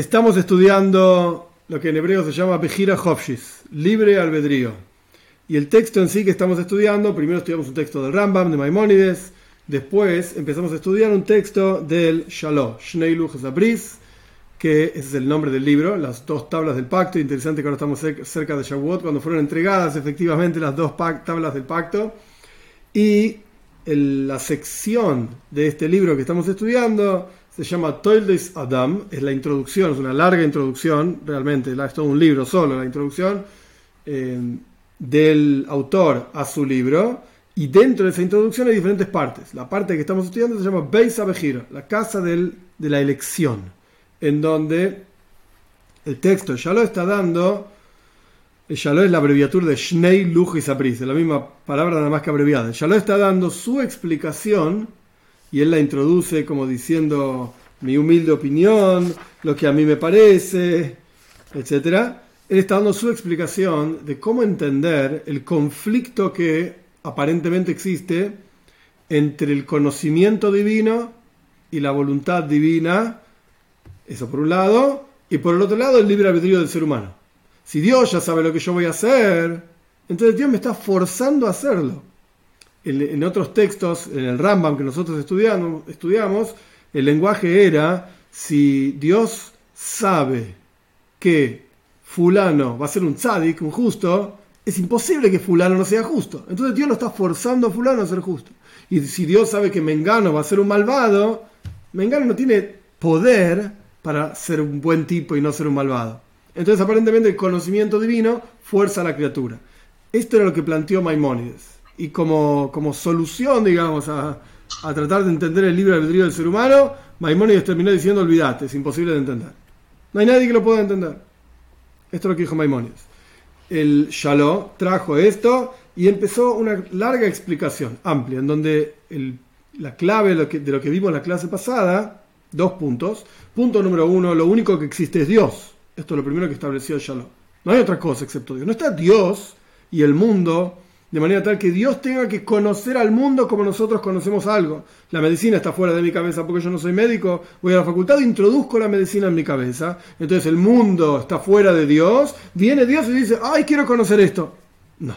Estamos estudiando lo que en hebreo se llama Bejira Hofshis, libre albedrío. Y el texto en sí que estamos estudiando, primero estudiamos un texto del Rambam, de Maimónides, después empezamos a estudiar un texto del Shalom, Shneilu Zabris, que ese es el nombre del libro, las dos tablas del pacto. Interesante que ahora estamos cerca de Shavuot, cuando fueron entregadas efectivamente las dos tablas del pacto. Y la sección de este libro que estamos estudiando se llama Toildes Adam, es la introducción, es una larga introducción, realmente, es todo un libro solo, la introducción eh, del autor a su libro, y dentro de esa introducción hay diferentes partes. La parte que estamos estudiando se llama Beis Abejir, la casa del, de la elección, en donde el texto ya lo está dando, ya lo es la abreviatura de Shnei Luj y Sapris, la misma palabra nada más que abreviada. Ya lo está dando su explicación y él la introduce como diciendo mi humilde opinión, lo que a mí me parece, etc. Él está dando su explicación de cómo entender el conflicto que aparentemente existe entre el conocimiento divino y la voluntad divina, eso por un lado, y por el otro lado el libre albedrío del ser humano. Si Dios ya sabe lo que yo voy a hacer, entonces Dios me está forzando a hacerlo en, otros textos, en el Rambam que nosotros estudiamos, el lenguaje era, si Dios sabe que fulano va a ser un tzadik, un justo, es imposible que fulano no sea justo. Entonces Dios lo está forzando a fulano a ser justo. Y si Dios sabe que Mengano va a ser un malvado, Mengano no tiene poder para ser un buen tipo y no ser un malvado. Entonces aparentemente el conocimiento divino fuerza a la criatura. Esto era lo que planteó Maimónides y como, como solución, digamos, a, a, tratar de entender el libre albedrío del ser humano, Maimónides terminó diciendo, olvídate, es imposible de entender. No hay nadie que lo pueda entender. Esto es lo que dijo Maimónides. El Shalom trajo esto y empezó una larga explicación, amplia, en donde el, la clave de lo, que, de lo que vimos en la clase pasada, dos puntos. Punto número uno, lo único que existe es Dios. Esto es lo primero que estableció el Shalom. No hay otra cosa excepto Dios. No está Dios y el mundo de manera tal que Dios tenga que conocer al mundo como nosotros conocemos algo. La medicina está fuera de mi cabeza porque yo no soy médico, voy a la facultad introduzco la medicina en mi cabeza. Entonces el mundo está fuera de Dios, viene Dios y dice, ay, quiero conocer esto. No,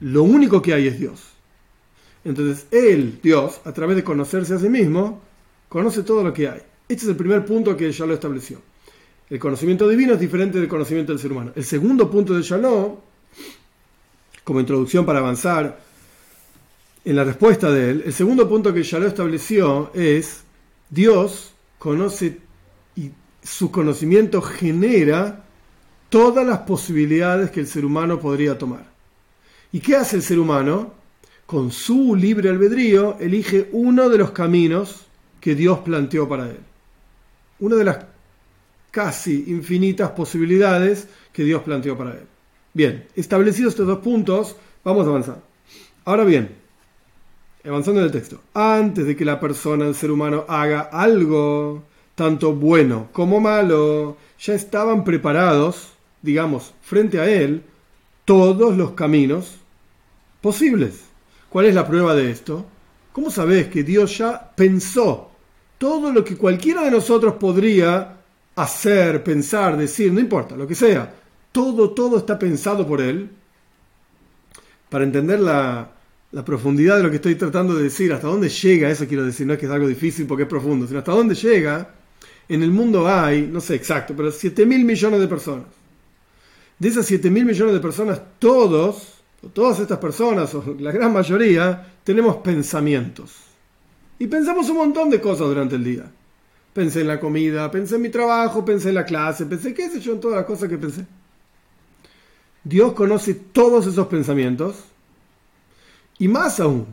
lo único que hay es Dios. Entonces Él, Dios, a través de conocerse a sí mismo, conoce todo lo que hay. Este es el primer punto que ya lo estableció. El conocimiento divino es diferente del conocimiento del ser humano. El segundo punto de Shalom como introducción para avanzar en la respuesta de él, el segundo punto que ya lo estableció es, Dios conoce y su conocimiento genera todas las posibilidades que el ser humano podría tomar. ¿Y qué hace el ser humano? Con su libre albedrío elige uno de los caminos que Dios planteó para él. Una de las casi infinitas posibilidades que Dios planteó para él. Bien, establecidos estos dos puntos, vamos a avanzar. Ahora bien, avanzando en el texto, antes de que la persona, el ser humano, haga algo, tanto bueno como malo, ya estaban preparados, digamos, frente a él, todos los caminos posibles. ¿Cuál es la prueba de esto? ¿Cómo sabes que Dios ya pensó todo lo que cualquiera de nosotros podría hacer, pensar, decir, no importa, lo que sea? Todo, todo está pensado por él. Para entender la, profundidad de lo que estoy tratando de decir, hasta dónde llega, eso quiero decir, no es que es algo difícil porque es profundo, sino hasta dónde llega, en el mundo hay, no sé exacto, pero 7 mil millones de personas. De esas 7 mil millones de personas, todos, todas estas personas, o la gran mayoría, tenemos pensamientos. Y pensamos un montón de cosas durante el día. Pensé en la comida, pensé en mi trabajo, pensé en la clase, pensé qué sé yo en todas las cosas que pensé. Dios conoce todos esos pensamientos y más aún,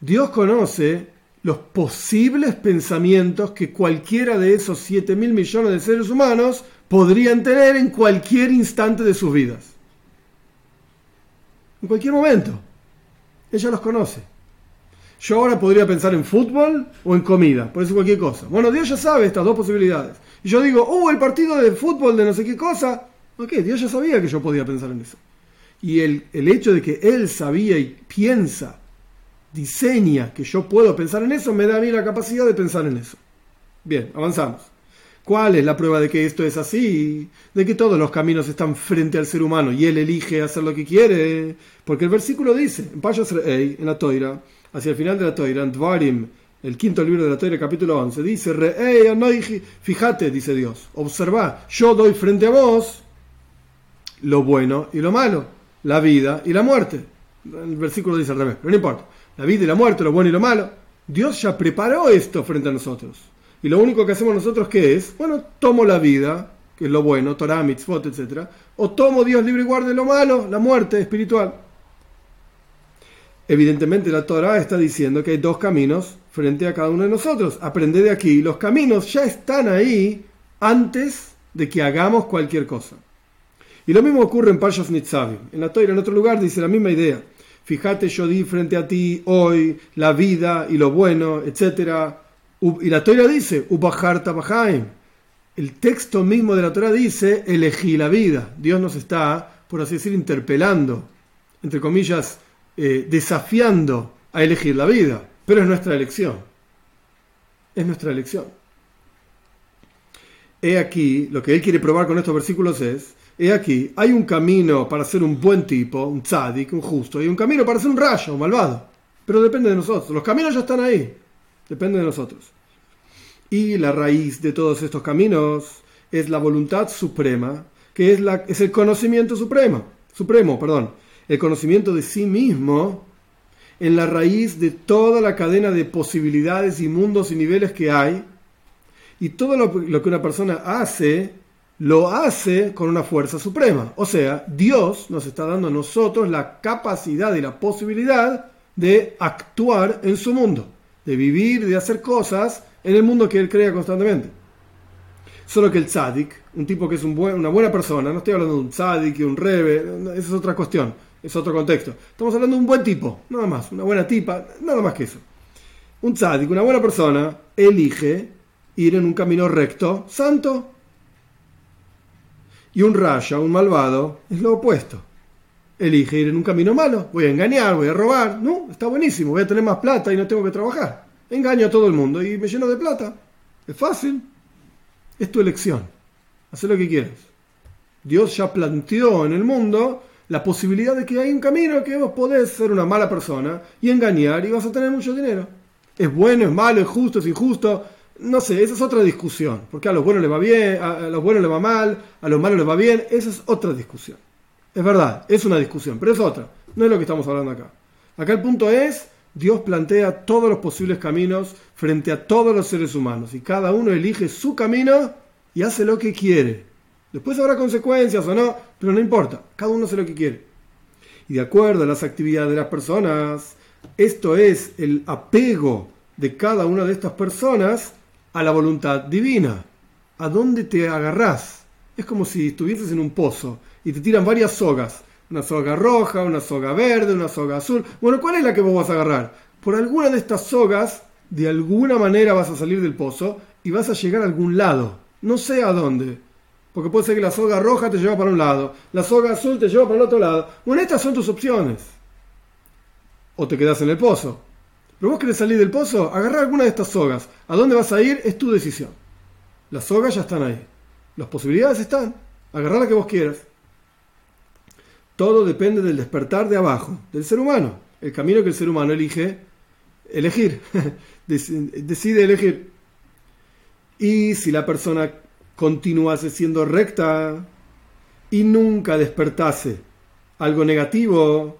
Dios conoce los posibles pensamientos que cualquiera de esos 7 mil millones de seres humanos podrían tener en cualquier instante de sus vidas. En cualquier momento. Ella los conoce. Yo ahora podría pensar en fútbol o en comida, puede ser cualquier cosa. Bueno, Dios ya sabe estas dos posibilidades. Y yo digo, oh, el partido de fútbol de no sé qué cosa, Ok, Dios ya sabía que yo podía pensar en eso. Y el, el hecho de que Él sabía y piensa, diseña que yo puedo pensar en eso, me da a mí la capacidad de pensar en eso. Bien, avanzamos. ¿Cuál es la prueba de que esto es así? De que todos los caminos están frente al ser humano y él elige hacer lo que quiere. Porque el versículo dice, en Rey, en la Toira, hacia el final de la Toira, en Dvarim, el quinto libro de la Toira, capítulo 11, dice, Rey, fíjate, dice Dios, observa, yo doy frente a vos lo bueno y lo malo, la vida y la muerte. El versículo dice al revés, pero no importa. La vida y la muerte, lo bueno y lo malo. Dios ya preparó esto frente a nosotros. Y lo único que hacemos nosotros, ¿qué es? Bueno, tomo la vida, que es lo bueno, Torah, mitzvot, etc. O tomo Dios libre y guarde lo malo, la muerte espiritual. Evidentemente la Torah está diciendo que hay dos caminos frente a cada uno de nosotros. Aprende de aquí. Los caminos ya están ahí antes de que hagamos cualquier cosa. Y lo mismo ocurre en Parshas Nitzavim. En la Torah, en otro lugar, dice la misma idea. Fíjate, yo di frente a ti hoy la vida y lo bueno, etc. Y la Torah dice, El texto mismo de la Torah dice, elegí la vida. Dios nos está, por así decir, interpelando, entre comillas, eh, desafiando a elegir la vida. Pero es nuestra elección. Es nuestra elección. He aquí, lo que él quiere probar con estos versículos es He aquí, hay un camino para ser un buen tipo, un tzadik, un justo, y un camino para ser un rayo, un malvado. Pero depende de nosotros. Los caminos ya están ahí. Depende de nosotros. Y la raíz de todos estos caminos es la voluntad suprema, que es, la, es el conocimiento supremo, supremo, perdón, el conocimiento de sí mismo en la raíz de toda la cadena de posibilidades y mundos y niveles que hay. Y todo lo, lo que una persona hace lo hace con una fuerza suprema. O sea, Dios nos está dando a nosotros la capacidad y la posibilidad de actuar en su mundo, de vivir, de hacer cosas en el mundo que Él crea constantemente. Solo que el tzadik, un tipo que es una buena persona, no estoy hablando de un tzadik y un rebe, esa es otra cuestión, es otro contexto. Estamos hablando de un buen tipo, nada más, una buena tipa, nada más que eso. Un tzadik, una buena persona, elige ir en un camino recto, santo, y un raya, un malvado, es lo opuesto. Elige ir en un camino malo, voy a engañar, voy a robar. No, está buenísimo, voy a tener más plata y no tengo que trabajar. Engaño a todo el mundo y me lleno de plata. Es fácil. Es tu elección. Haz lo que quieras. Dios ya planteó en el mundo la posibilidad de que hay un camino que vos podés ser una mala persona y engañar y vas a tener mucho dinero. Es bueno, es malo, es justo, es injusto no sé, esa es otra discusión, porque a los buenos les va bien, a los buenos les va mal, a los malos les va bien, esa es otra discusión. Es verdad, es una discusión, pero es otra, no es lo que estamos hablando acá. Acá el punto es, Dios plantea todos los posibles caminos frente a todos los seres humanos y cada uno elige su camino y hace lo que quiere. Después habrá consecuencias o no, pero no importa, cada uno hace lo que quiere. Y de acuerdo a las actividades de las personas, esto es el apego de cada una de estas personas a la voluntad divina. ¿A dónde te agarrás? Es como si estuvieses en un pozo y te tiran varias sogas. Una soga roja, una soga verde, una soga azul. Bueno, ¿cuál es la que vos vas a agarrar? Por alguna de estas sogas, de alguna manera vas a salir del pozo y vas a llegar a algún lado. No sé a dónde. Porque puede ser que la soga roja te lleva para un lado, la soga azul te lleva para el otro lado. Bueno, estas son tus opciones. O te quedas en el pozo. Pero vos querés salir del pozo, agarrar alguna de estas sogas. ¿A dónde vas a ir? Es tu decisión. Las sogas ya están ahí. Las posibilidades están. Agarrar la que vos quieras. Todo depende del despertar de abajo, del ser humano. El camino que el ser humano elige, elegir. Decide elegir. Y si la persona continuase siendo recta y nunca despertase algo negativo,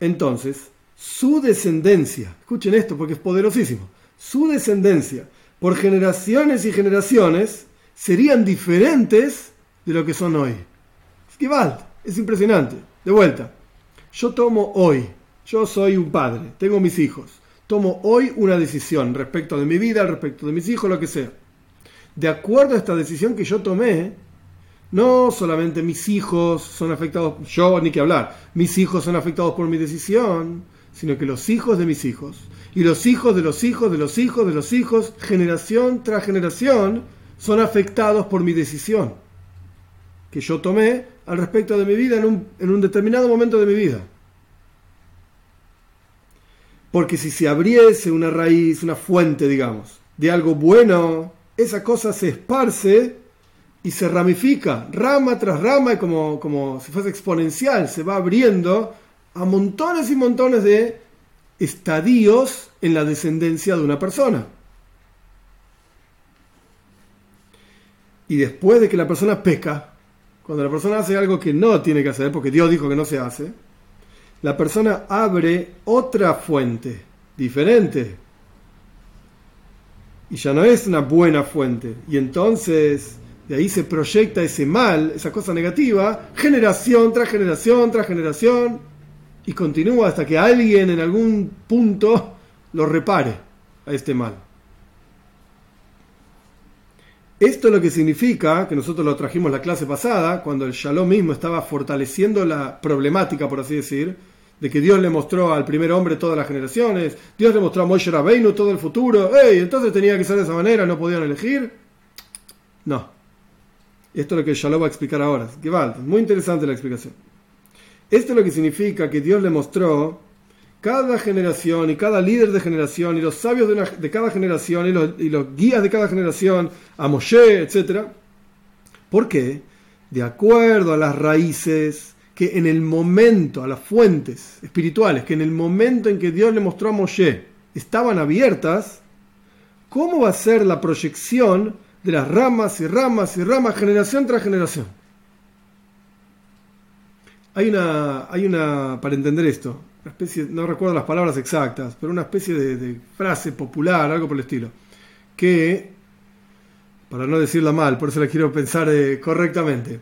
entonces su descendencia, escuchen esto porque es poderosísimo, su descendencia por generaciones y generaciones serían diferentes de lo que son hoy. Es es impresionante. De vuelta, yo tomo hoy, yo soy un padre, tengo mis hijos, tomo hoy una decisión respecto de mi vida, respecto de mis hijos, lo que sea. De acuerdo a esta decisión que yo tomé, no solamente mis hijos son afectados, yo ni que hablar, mis hijos son afectados por mi decisión, sino que los hijos de mis hijos, y los hijos de los hijos de los hijos de los hijos, generación tras generación, son afectados por mi decisión que yo tomé al respecto de mi vida en un, en un determinado momento de mi vida. Porque si se abriese una raíz, una fuente, digamos, de algo bueno esa cosa se esparce y se ramifica, rama tras rama, como, como si fuese exponencial, se va abriendo a montones y montones de estadios en la descendencia de una persona. Y después de que la persona peca, cuando la persona hace algo que no tiene que hacer, porque Dios dijo que no se hace, la persona abre otra fuente, diferente. Y ya no es una buena fuente. Y entonces de ahí se proyecta ese mal, esa cosa negativa, generación tras generación tras generación, y continúa hasta que alguien en algún punto lo repare a este mal. Esto es lo que significa, que nosotros lo trajimos la clase pasada, cuando el Shalom mismo estaba fortaleciendo la problemática, por así decir, de que Dios le mostró al primer hombre todas las generaciones, Dios le mostró a Moshe Rabbeinu todo el futuro, ¡Ey! Entonces tenía que ser de esa manera, no podían elegir. No. Esto es lo que Shalom va a explicar ahora. Que vale, muy interesante la explicación. Esto es lo que significa que Dios le mostró cada generación y cada líder de generación y los sabios de, cada generación y los, guías de cada generación, a Moshe, etc. ¿Por qué? De acuerdo a las raíces que en el momento, a las fuentes espirituales, que en el momento en que Dios le mostró a Moshe estaban abiertas, ¿cómo va a ser la proyección de las ramas y ramas y ramas, generación tras generación? Hay una, hay una, para entender esto, especie, no recuerdo las palabras exactas, pero una especie de, frase popular, algo por el estilo, que, para no decirla mal, por eso la quiero pensar eh, correctamente,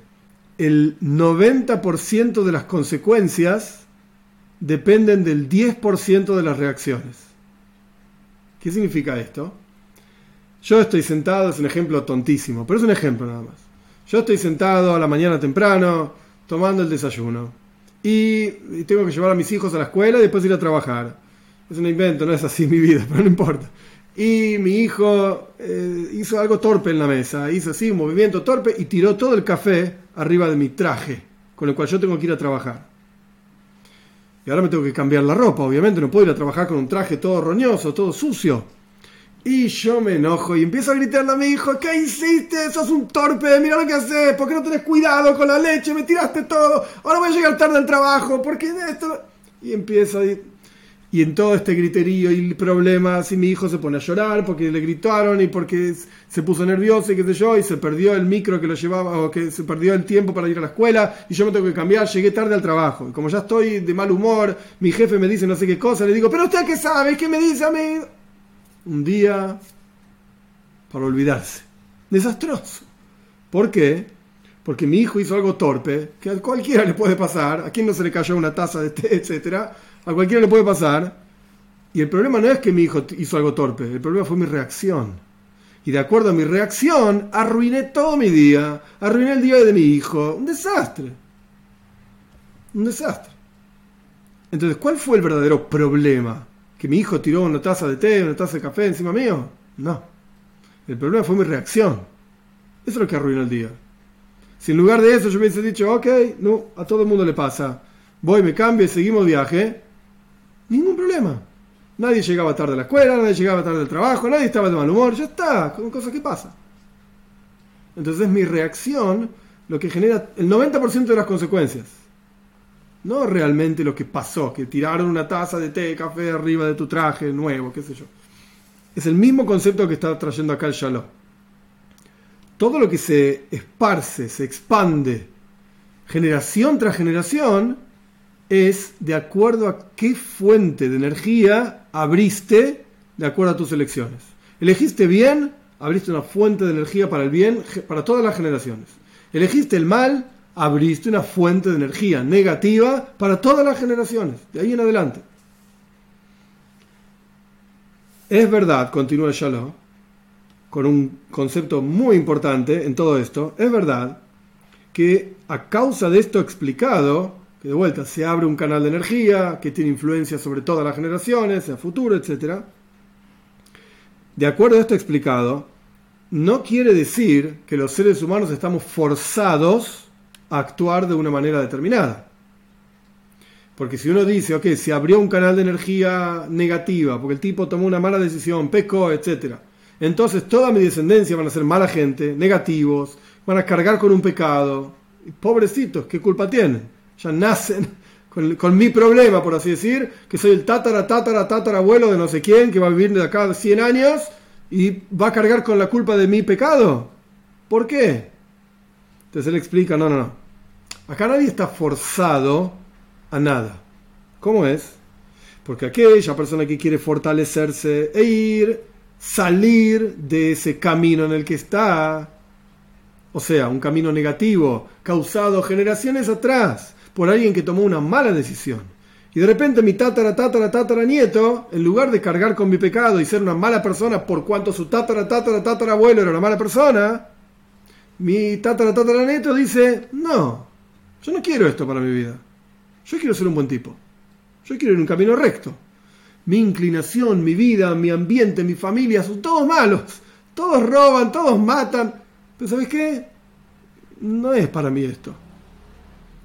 el 90% de las consecuencias dependen del 10% de las reacciones. ¿Qué significa esto? Yo estoy sentado, es un ejemplo tontísimo, pero es un ejemplo nada más. Yo estoy sentado a la mañana temprano, tomando el desayuno y, tengo que llevar a mis hijos a la escuela y después ir a trabajar. Es un invento, no es así mi vida, pero no importa. Y mi hijo eh, hizo algo torpe en la mesa, hizo así un movimiento torpe y tiró todo el café arriba de mi traje, con el cual yo tengo que ir a trabajar. Y ahora me tengo que cambiar la ropa, obviamente, no puedo ir a trabajar con un traje todo roñoso, todo sucio. Y yo me enojo y empiezo a gritarle a mi hijo, ¿qué hiciste? Sos un torpe, mira lo que haces, ¿por qué no tenés cuidado con la leche? Me tiraste todo, ahora voy a llegar tarde al trabajo, ¿por qué esto? Y empiezo a... Y en todo este griterío y problemas, y mi hijo se pone a llorar porque le gritaron y porque se puso nervioso y qué sé yo, y se perdió el micro que lo llevaba, o que se perdió el tiempo para ir a la escuela, y yo me tengo que cambiar, llegué tarde al trabajo. Y como ya estoy de mal humor, mi jefe me dice no sé qué cosa, le digo, pero usted qué sabe, ¿qué me dice a mí? Un día para olvidarse. Desastroso. ¿Por qué? Porque mi hijo hizo algo torpe, que a cualquiera le puede pasar, a quien no se le cayó una taza de té, etcétera, a cualquiera le puede pasar. Y el problema no es que mi hijo hizo algo torpe, el problema fue mi reacción. Y de acuerdo a mi reacción, arruiné todo mi día, arruiné el día de mi hijo. Un desastre. Un desastre. Entonces, ¿cuál fue el verdadero problema? Que mi hijo tiró una taza de té, una taza de café encima mío. No. El problema fue mi reacción. Eso es lo que arruinó el día. Si en lugar de eso yo hubiese dicho, ok, no, a todo el mundo le pasa, voy, me cambio y seguimos viaje, ningún problema. Nadie llegaba tarde a la escuela, nadie llegaba tarde al trabajo, nadie estaba de mal humor, ya está, con cosas que pasan. Entonces mi reacción lo que genera el 90% de las consecuencias. No realmente lo que pasó, que tiraron una taza de té, café arriba de tu traje nuevo, qué sé yo. Es el mismo concepto que está trayendo acá el Shalom. Todo lo que se esparce, se expande, generación tras generación, es de acuerdo a qué fuente de energía abriste de acuerdo a tus elecciones. Elegiste bien, abriste una fuente de energía para el bien para todas las generaciones. Elegiste el mal, abriste una fuente de energía negativa para todas las generaciones, de ahí en adelante. Es verdad, continúa Shalom, con un concepto muy importante en todo esto, es verdad que a causa de esto explicado, que de vuelta se abre un canal de energía que tiene influencia sobre todas las generaciones, el futuro, etc., de acuerdo a esto explicado, no quiere decir que los seres humanos estamos forzados actuar de una manera determinada. Porque si uno dice, ok, se abrió un canal de energía negativa, porque el tipo tomó una mala decisión, pecó, etc. entonces toda mi descendencia van a ser mala gente, negativos, van a cargar con un pecado. Pobrecitos, ¿qué culpa tienen? Ya nacen con, mi problema, por así decir, que soy el tatara, tatara, tatara abuelo de no sé quién, que va a vivir de acá 100 años y va a cargar con la culpa de mi pecado. ¿Por qué? Entonces él explica, no, no, no. Acá nadie está forzado a nada. ¿Cómo es? Porque aquella persona que quiere fortalecerse e ir, salir de ese camino en el que está, o sea, un camino negativo, causado generaciones atrás por alguien que tomó una mala decisión. Y de repente mi tatara, tatara, tatara nieto, en lugar de cargar con mi pecado y ser una mala persona por cuanto su tatara, tatara, tatara abuelo era una mala persona, mi tatara, tatara nieto dice, no, yo no quiero esto para mi vida. Yo quiero ser un buen tipo. Yo quiero ir en un camino recto. Mi inclinación, mi vida, mi ambiente, mi familia son todos malos. Todos roban, todos matan. Pero ¿sabes qué? No es para mí esto.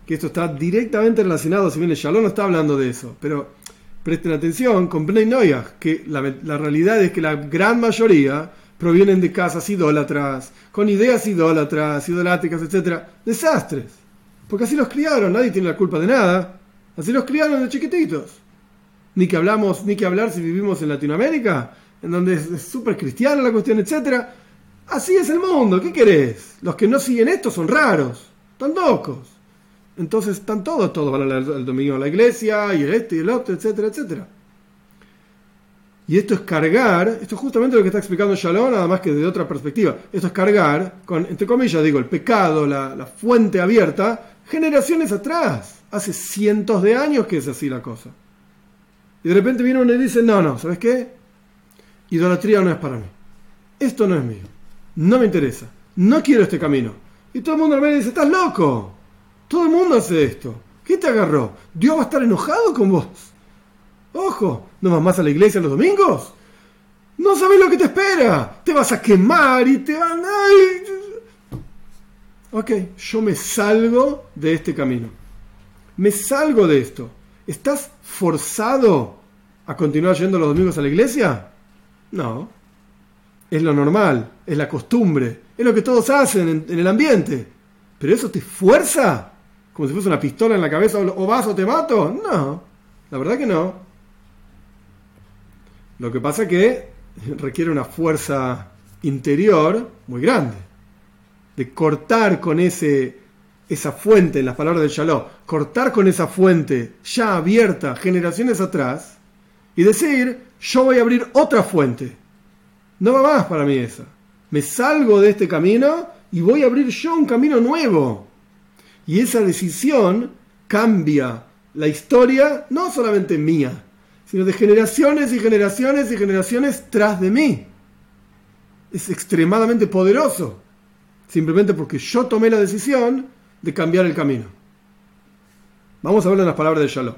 Que esto está directamente relacionado, si bien el Shalom no está hablando de eso. Pero presten atención con Bnei Noyah, que la, la realidad es que la gran mayoría provienen de casas idólatras, con ideas idólatras, idolátricas, etc. Desastres. Porque así los criaron, nadie tiene la culpa de nada. Así los criaron de chiquititos. Ni que hablamos, ni que hablar si vivimos en Latinoamérica, en donde es súper cristiana la cuestión, etc. Así es el mundo, ¿qué querés? Los que no siguen esto son raros, están locos. Entonces están todos, todos van el domingo a la iglesia, y el este y el otro, etcétera, etcétera. Y esto es cargar, esto es justamente lo que está explicando Shalom, nada más que de otra perspectiva. Esto es cargar, con, entre comillas, digo, el pecado, la, la fuente abierta, generaciones atrás hace cientos de años que es así la cosa. Y de repente viene uno y dice, no, no, ¿sabes qué? Idolatría no es para mí. Esto no es mío. No me interesa. No quiero este camino. Y todo el mundo me dice, estás loco. Todo el mundo hace esto. ¿Qué te agarró? ¿Dios va a estar enojado con vos? Ojo, ¿no vas más a la iglesia los domingos? No sabes lo que te espera. Te vas a quemar y te van a... Ok, yo me salgo de este camino me salgo de esto. ¿Estás forzado a continuar yendo los domingos a la iglesia? No. Es lo normal, es la costumbre, es lo que todos hacen en, el ambiente. ¿Pero eso te fuerza? ¿Como si fuese una pistola en la cabeza o vas o te mato? No, la verdad que no. Lo que pasa que requiere una fuerza interior muy grande. De cortar con ese esa fuente, en las palabras de Shalom, cortar con esa fuente ya abierta generaciones atrás y decir, yo voy a abrir otra fuente. No va más para mí esa. Me salgo de este camino y voy a abrir yo un camino nuevo. Y esa decisión cambia la historia, no solamente mía, sino de generaciones y generaciones y generaciones tras de mí. Es extremadamente poderoso. Simplemente porque yo tomé la decisión de cambiar el camino. Vamos a ver las palabras de Shalom.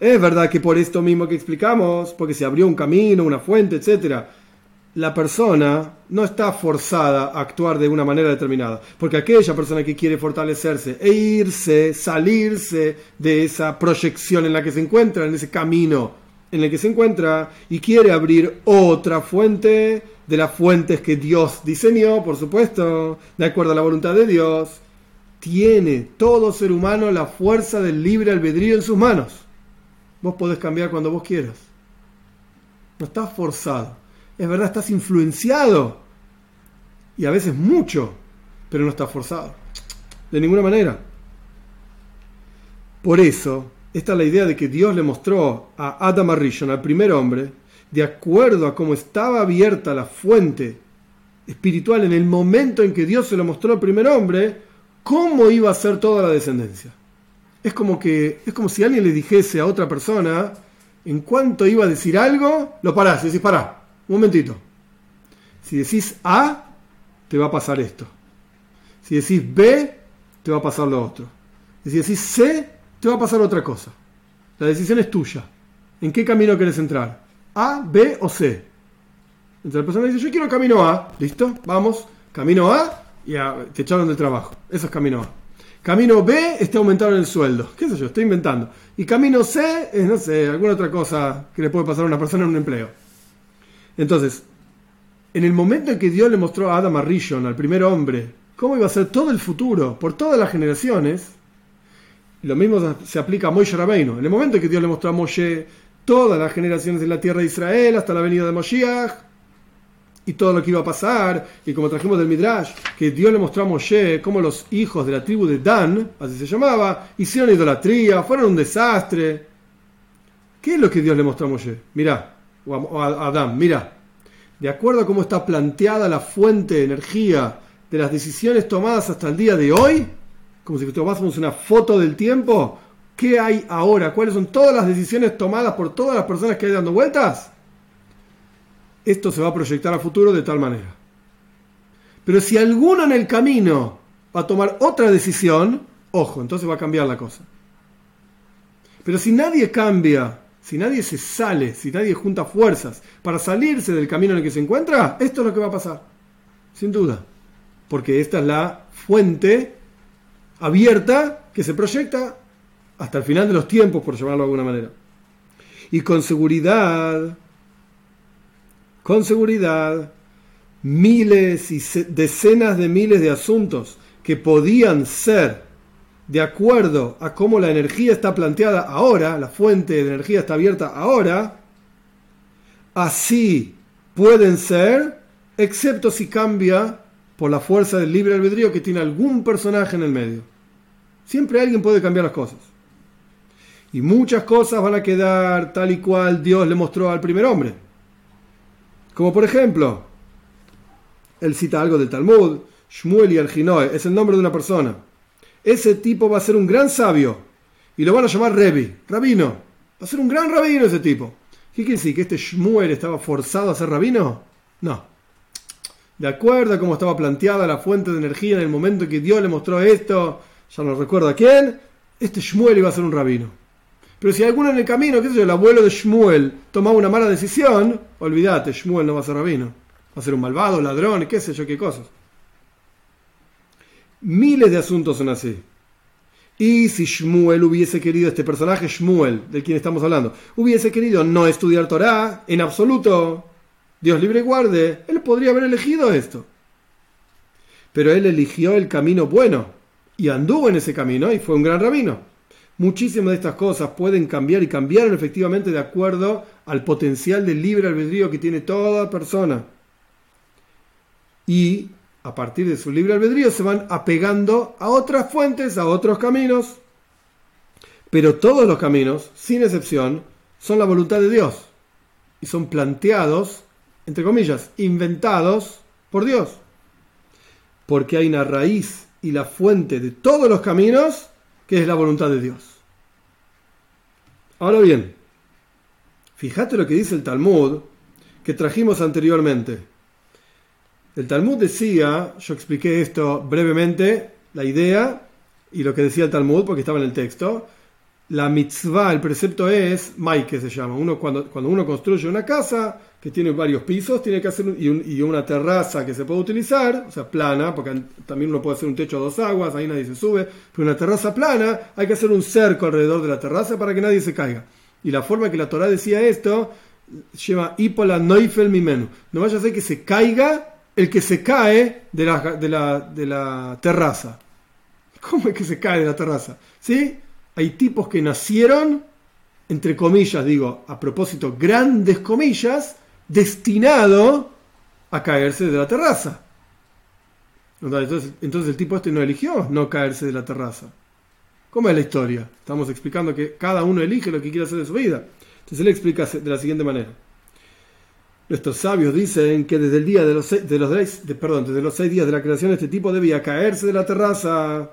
Es verdad que por esto mismo que explicamos, porque se abrió un camino, una fuente, etc., la persona no está forzada a actuar de una manera determinada. Porque aquella persona que quiere fortalecerse e irse, salirse de esa proyección en la que se encuentra, en ese camino en el que se encuentra, y quiere abrir otra fuente de las fuentes que Dios diseñó, por supuesto, de acuerdo a la voluntad de Dios, tiene todo ser humano la fuerza del libre albedrío en sus manos. Vos podés cambiar cuando vos quieras. No estás forzado. Es verdad, estás influenciado. Y a veces mucho, pero no estás forzado. De ninguna manera. Por eso, esta es la idea de que Dios le mostró a Adam Arishon, al primer hombre, de acuerdo a cómo estaba abierta la fuente espiritual en el momento en que Dios se lo mostró al primer hombre, cómo iba a ser toda la descendencia. Es como que es como si alguien le dijese a otra persona, en cuanto iba a decir algo, lo parás decís, pará, un momentito. Si decís A, te va a pasar esto. Si decís B, te va a pasar lo otro. Y si decís C, te va a pasar otra cosa. La decisión es tuya. ¿En qué camino querés entrar? ¿A, B o C? Entonces la persona dice, yo quiero camino A. ¿Listo? Vamos. Camino A, y te echaron del trabajo. Eso es camino A. Camino B está aumentado el sueldo. ¿Qué sé yo? Estoy inventando. Y camino C es, no sé, alguna otra cosa que le puede pasar a una persona en un empleo. Entonces, en el momento en que Dios le mostró a Adam Arishon, al primer hombre, cómo iba a ser todo el futuro por todas las generaciones, lo mismo se aplica a Moshe Rabbeinu. En el momento en que Dios le mostró a Moshe todas las generaciones de la tierra de Israel hasta la venida de Moshiach y todo lo que iba a pasar, y como trajimos del Midrash, que Dios le mostró a Moshe cómo los hijos de la tribu de Dan, así se llamaba, hicieron idolatría, fueron un desastre. ¿Qué es lo que Dios le mostró a Moshe? Mirá, o a Adán, mira, de acuerdo a cómo está planteada la fuente de energía de las decisiones tomadas hasta el día de hoy, como si tomásemos una foto del tiempo, ¿qué hay ahora? ¿Cuáles son todas las decisiones tomadas por todas las personas que hay dando vueltas? Esto se va a proyectar a futuro de tal manera. Pero si alguno en el camino va a tomar otra decisión, ojo, entonces va a cambiar la cosa. Pero si nadie cambia si nadie se sale, si nadie junta fuerzas para salirse del camino en el que se encuentra, esto es lo que va a pasar. Sin duda. Porque esta es la fuente abierta que se proyecta hasta el final de los tiempos, por llamarlo de alguna manera. Y con seguridad, con seguridad, miles y decenas de miles de asuntos que podían ser de acuerdo a cómo la energía está planteada ahora, la fuente de energía está abierta ahora, así pueden ser, excepto si cambia por la fuerza del libre albedrío que tiene algún personaje en el medio. Siempre alguien puede cambiar las cosas. Y muchas cosas van a quedar tal y cual Dios le mostró al primer hombre. Como por ejemplo, él cita algo del Talmud, Shmuel y Arginoe, es el nombre de una persona ese tipo va a ser un gran sabio y lo van a llamar Rebi, rabino. Va a ser un gran rabino ese tipo. ¿Qué quiere decir? ¿Que este Shmuel estaba forzado a ser rabino? No. De acuerdo a cómo estaba planteada la fuente de energía en el momento que Dios le mostró esto, ya no recuerdo a quién, este Shmuel iba a ser un rabino. Pero si alguno en el camino, qué sé yo, el abuelo de Shmuel tomaba una mala decisión, olvídate, Shmuel no va a ser rabino. Va a ser un malvado, ladrón, qué sé yo, qué cosas. Miles de asuntos son así. Y si Shmuel hubiese querido, este personaje Shmuel, del quien estamos hablando, hubiese querido no estudiar Torah en absoluto, Dios libre y guarde, él podría haber elegido esto. Pero él eligió el camino bueno y anduvo en ese camino y fue un gran rabino. Muchísimas de estas cosas pueden cambiar y cambiaron efectivamente de acuerdo al potencial del libre albedrío que tiene toda persona. Y a partir de su libre albedrío, se van apegando a otras fuentes, a otros caminos. Pero todos los caminos, sin excepción, son la voluntad de Dios. Y son planteados, entre comillas, inventados por Dios. Porque hay una raíz y la fuente de todos los caminos que es la voluntad de Dios. Ahora bien, fíjate lo que dice el Talmud que trajimos anteriormente. El Talmud decía, yo expliqué esto brevemente, la idea y lo que decía el Talmud, porque estaba en el texto. La mitzvah, el precepto es, que se llama. Uno, cuando, cuando uno construye una casa que tiene varios pisos, tiene que hacer y, una terraza que se puede utilizar, o sea, plana, porque también uno puede hacer un techo a dos aguas, ahí nadie se sube, pero una terraza plana, hay que hacer un cerco alrededor de la terraza para que nadie se caiga. Y la forma que la Torah decía esto, lleva hipola noifel mimenu. No vaya a ser que se caiga el que se cae de la, de la, de la terraza. ¿Cómo es que se cae de la terraza? ¿Sí? Hay tipos que nacieron, entre comillas, digo, a propósito, grandes comillas, destinado a caerse de la terraza. Entonces, entonces el tipo este no eligió no caerse de la terraza. ¿Cómo es la historia? Estamos explicando que cada uno elige lo que quiere hacer de su vida. Entonces él explica de la siguiente manera. Nuestros sabios dicen que desde el día de los de los, perdón, desde los seis días de la creación este tipo debía caerse de la terraza.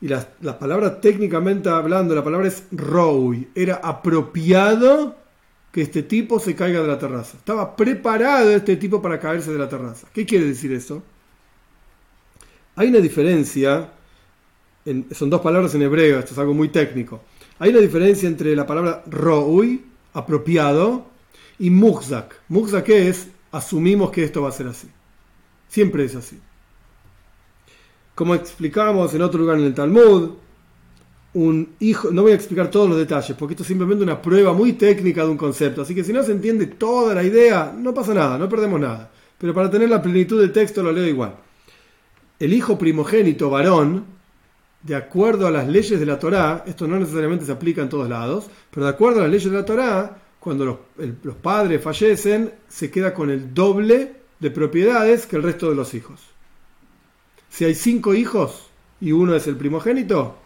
Y la, palabra técnicamente hablando, la palabra es roui. Era apropiado que este tipo se caiga de la terraza. Estaba preparado este tipo para caerse de la terraza. ¿Qué quiere decir eso? Hay una diferencia, son dos palabras en hebreo, esto es algo muy técnico. Hay una diferencia entre la palabra roui, apropiado, y mugzak. Mugzak es, asumimos que esto va a ser así. Siempre es así. Como explicamos en otro lugar en el Talmud, un hijo, no voy a explicar todos los detalles, porque esto es simplemente una prueba muy técnica de un concepto, así que si no se entiende toda la idea, no pasa nada, no perdemos nada. Pero para tener la plenitud del texto lo leo igual. El hijo primogénito varón, de acuerdo a las leyes de la Torá, esto no necesariamente se aplica en todos lados, pero de acuerdo a las leyes de la Torá, cuando los, los padres fallecen, se queda con el doble de propiedades que el resto de los hijos. Si hay cinco hijos y uno es el primogénito,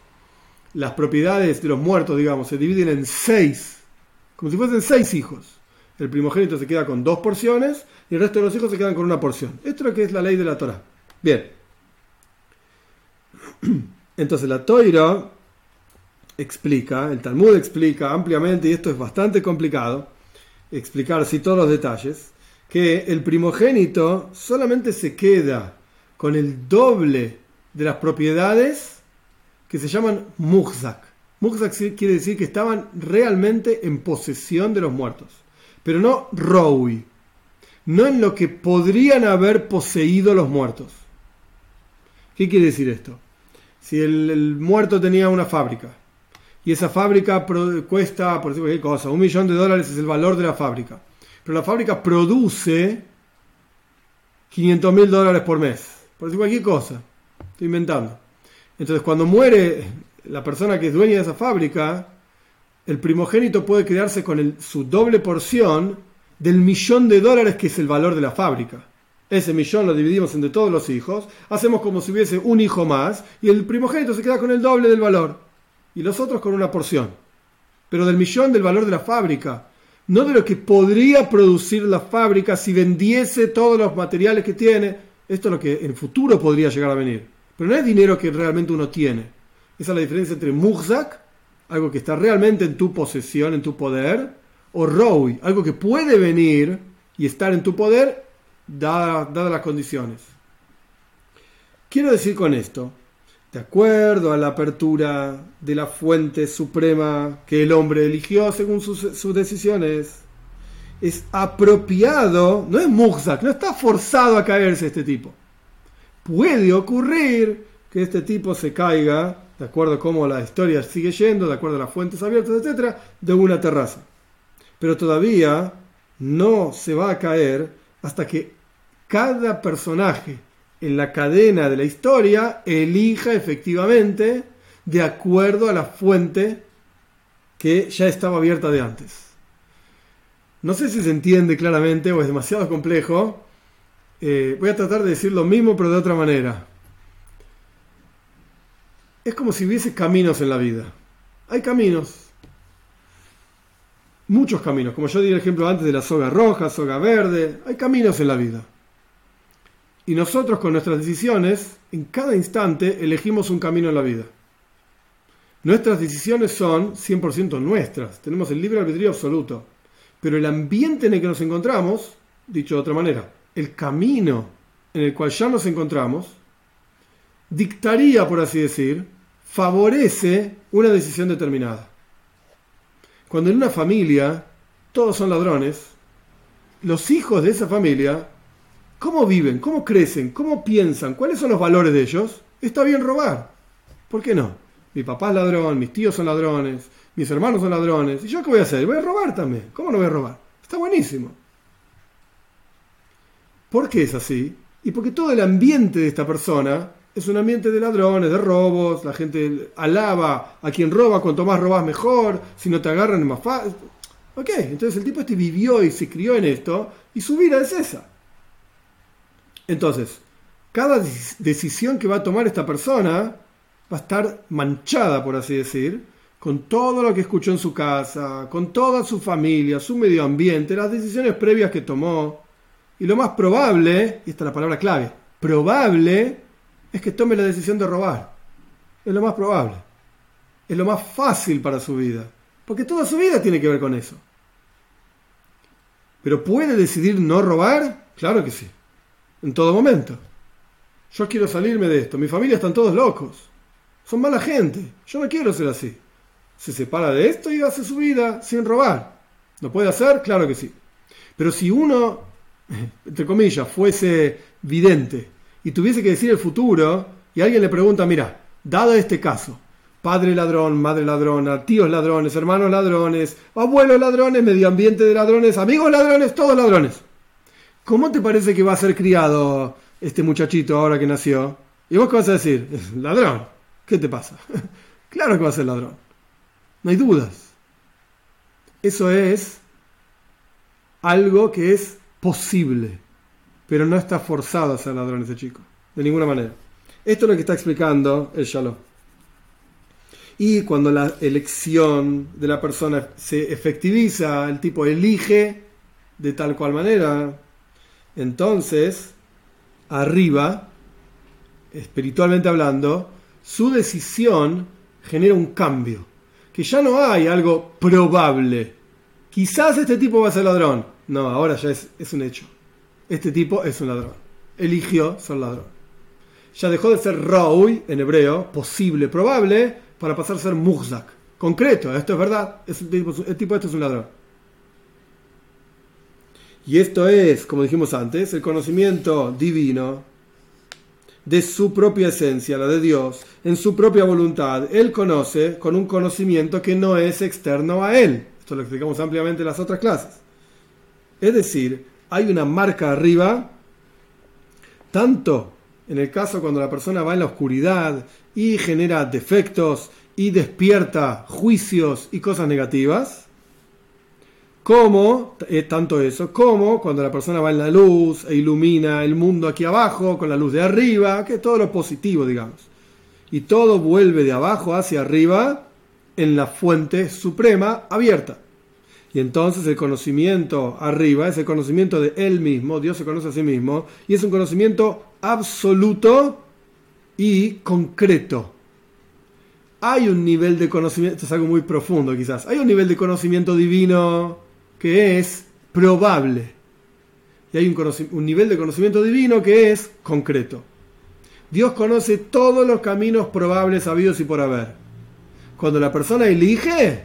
las propiedades de los muertos, digamos, se dividen en seis, como si fuesen seis hijos. El primogénito se queda con dos porciones y el resto de los hijos se quedan con una porción. Esto es lo que es la ley de la Torah. Bien. Entonces la Toira explica, el Talmud explica ampliamente, y esto es bastante complicado, explicar así todos los detalles, que el primogénito solamente se queda con el doble de las propiedades que se llaman muhzak. Muhzak quiere decir que estaban realmente en posesión de los muertos, pero no rowi, no en lo que podrían haber poseído los muertos. ¿Qué quiere decir esto? Si el, muerto tenía una fábrica y esa fábrica cuesta, por decir cualquier cosa, un millón de dólares es el valor de la fábrica, pero la fábrica produce 500 mil dólares por mes, por decir cualquier cosa, estoy inventando. Entonces, cuando muere la persona que es dueña de esa fábrica, el primogénito puede quedarse con su doble porción del millón de dólares que es el valor de la fábrica. Ese millón lo dividimos entre todos los hijos, hacemos como si hubiese un hijo más y el primogénito se queda con el doble del valor y los otros con una porción. Pero del millón del valor de la fábrica, no de lo que podría producir la fábrica si vendiese todos los materiales que tiene. Esto es lo que en futuro podría llegar a venir. Pero no es dinero que realmente uno tiene. Esa es la diferencia entre muhzak, algo que está realmente en tu posesión, en tu poder, o rowi, algo que puede venir y estar en tu poder dadas las condiciones. Quiero decir con esto, de acuerdo a la apertura de la fuente suprema que el hombre eligió según sus, decisiones, es apropiado, no es muhzak, no está forzado a caerse este tipo puede ocurrir que este tipo se caiga, de acuerdo a cómo la historia sigue yendo, de acuerdo a las fuentes abiertas, etc., de una terraza. Pero todavía no se va a caer hasta que cada personaje en la cadena de la historia elija efectivamente de acuerdo a la fuente que ya estaba abierta de antes. No sé si se entiende claramente o es demasiado complejo, eh, voy a tratar de decir lo mismo pero de otra manera. Es como si hubiese caminos en la vida. Hay caminos. Muchos caminos. Como yo di el ejemplo antes de la soga roja, soga verde. Hay caminos en la vida. Y nosotros con nuestras decisiones, en cada instante, elegimos un camino en la vida. Nuestras decisiones son 100% nuestras. Tenemos el libre albedrío absoluto. Pero el ambiente en el que nos encontramos, dicho de otra manera, el camino en el cual ya nos encontramos, dictaría, por así decir, favorece una decisión determinada. Cuando en una familia todos son ladrones, los hijos de esa familia, ¿cómo viven? ¿Cómo crecen? ¿Cómo piensan? ¿Cuáles son los valores de ellos? Está bien robar. ¿Por qué no? Mi papá es ladrón, mis tíos son ladrones, mis hermanos son ladrones. ¿Y yo qué voy a hacer? Voy a robar también. ¿Cómo no voy a robar? Está buenísimo. ¿Por qué es así? Y porque todo el ambiente de esta persona es un ambiente de ladrones, de robos, la gente alaba a quien roba, cuanto más robas mejor, si no te agarran es más fácil. Ok, entonces el tipo este vivió y se crió en esto y su vida es esa. Entonces, cada decisión que va a tomar esta persona va a estar manchada, por así decir, con todo lo que escuchó en su casa, con toda su familia, su medio ambiente, las decisiones previas que tomó, y lo más probable, y esta es la palabra clave, probable es que tome la decisión de robar. Es lo más probable. Es lo más fácil para su vida. Porque toda su vida tiene que ver con eso. Pero ¿puede decidir no robar? Claro que sí. En todo momento. Yo quiero salirme de esto. Mi familia están todos locos. Son mala gente. Yo no quiero ser así. Se separa de esto y hace su vida sin robar. ¿Lo puede hacer? Claro que sí. Pero si uno entre comillas, fuese vidente y tuviese que decir el futuro, y alguien le pregunta, mira, dado este caso, padre ladrón, madre ladrona, tíos ladrones, hermanos ladrones, abuelos ladrones, medio ambiente de ladrones, amigos ladrones, todos ladrones. ¿Cómo te parece que va a ser criado este muchachito ahora que nació? ¿Y vos qué vas a decir? Ladrón. ¿Qué te pasa? claro que va a ser ladrón. No hay dudas. Eso es algo que es posible, pero no está forzado a ser ladrón ese chico, de ninguna manera. Esto es lo que está explicando el Shalom. Y cuando la elección de la persona se efectiviza, el tipo elige de tal cual manera, entonces, arriba, espiritualmente hablando, su decisión genera un cambio. Que ya no hay algo probable. Quizás este tipo va a ser ladrón. No, ahora ya es, es un hecho. Este tipo es un ladrón. Eligió ser ladrón. Ya dejó de ser Raui en hebreo, posible, probable, para pasar a ser Muhzak. Concreto, esto es verdad. Es, el tipo este es un ladrón. Y esto es, como dijimos antes, el conocimiento divino de su propia esencia, la de Dios, en su propia voluntad. Él conoce con un conocimiento que no es externo a él. Esto lo explicamos ampliamente en las otras clases. Es decir, hay una marca arriba, tanto en el caso cuando la persona va en la oscuridad y genera defectos y despierta juicios y cosas negativas, como, eh, tanto eso, como cuando la persona va en la luz e ilumina el mundo aquí abajo con la luz de arriba, que todo lo positivo, digamos. Y todo vuelve de abajo hacia arriba en la fuente suprema abierta. Y entonces el conocimiento arriba es el conocimiento de Él mismo, Dios se conoce a sí mismo, y es un conocimiento absoluto y concreto. Hay un nivel de conocimiento, esto es algo muy profundo quizás, hay un nivel de conocimiento divino que es probable. Y hay un, nivel de conocimiento divino que es concreto. Dios conoce todos los caminos probables habidos y por haber. Cuando la persona elige,